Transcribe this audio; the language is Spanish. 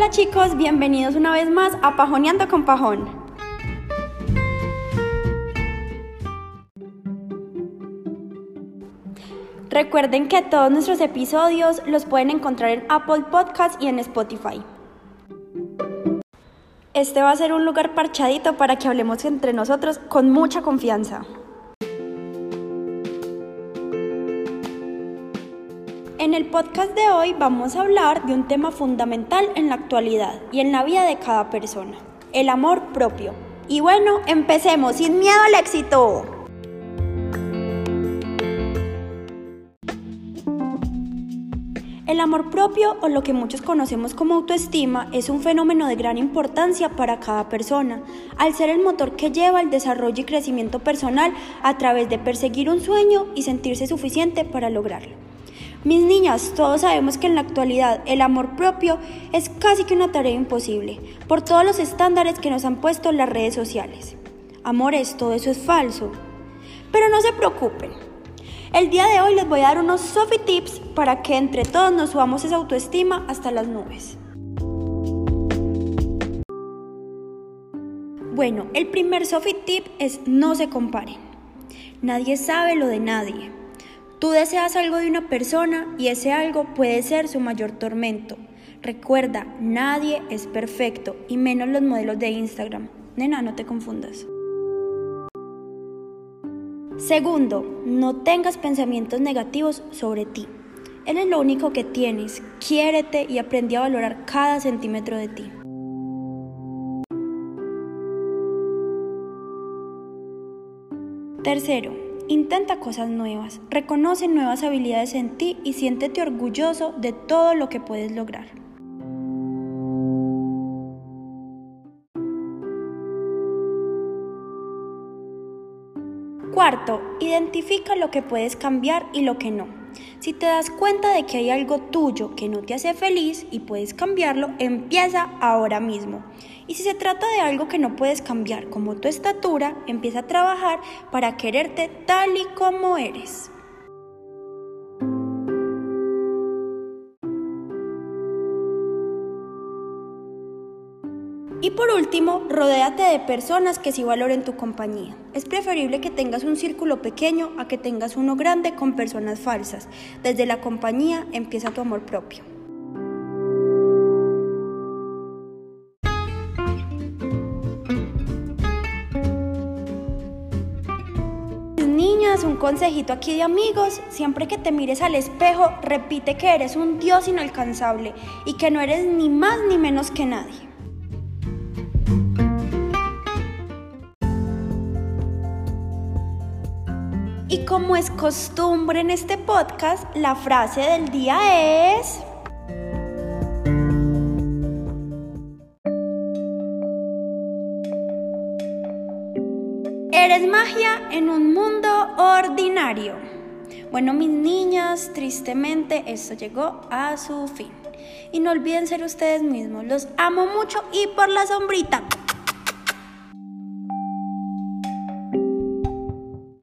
Hola chicos, bienvenidos una vez más a Pajoneando con Pajón. Recuerden que todos nuestros episodios los pueden encontrar en Apple Podcast y en Spotify. Este va a ser un lugar parchadito para que hablemos entre nosotros con mucha confianza. En el podcast de hoy vamos a hablar de un tema fundamental en la actualidad y en la vida de cada persona, el amor propio. Y bueno, empecemos sin miedo al éxito. El amor propio, o lo que muchos conocemos como autoestima, es un fenómeno de gran importancia para cada persona, al ser el motor que lleva el desarrollo y crecimiento personal a través de perseguir un sueño y sentirse suficiente para lograrlo. Mis niñas, todos sabemos que en la actualidad el amor propio es casi que una tarea imposible, por todos los estándares que nos han puesto las redes sociales. Amores, todo eso es falso. Pero no se preocupen, el día de hoy les voy a dar unos Sophie Tips para que entre todos nos subamos esa autoestima hasta las nubes. Bueno, el primer Sophie Tip es no se comparen. Nadie sabe lo de nadie. Tú deseas algo de una persona y ese algo puede ser su mayor tormento. Recuerda, nadie es perfecto y menos los modelos de Instagram. Nena, no te confundas. Segundo, no tengas pensamientos negativos sobre ti. Eres lo único que tienes. Quiérete y aprendí a valorar cada centímetro de ti. Tercero, intenta cosas nuevas. Reconoce nuevas habilidades en ti y siéntete orgulloso de todo lo que puedes lograr. Cuarto, identifica lo que puedes cambiar y lo que no. Si te das cuenta de que hay algo tuyo que no te hace feliz y puedes cambiarlo, empieza ahora mismo. Y si se trata de algo que no puedes cambiar, como tu estatura, empieza a trabajar para quererte tal y como eres. Y por último, rodéate de personas que sí valoren tu compañía. Es preferible que tengas un círculo pequeño a que tengas uno grande con personas falsas. Desde la compañía empieza tu amor propio. Niñas, un consejito aquí de amigos, siempre que te mires al espejo, repite que eres un dios inalcanzable y que no eres ni más ni menos que nadie. Y como es costumbre en este podcast, la frase del día es... Eres magia en un mundo ordinario. Bueno, mis niñas, tristemente esto llegó a su fin. Y no olviden ser ustedes mismos. Los amo mucho y por la sombrita.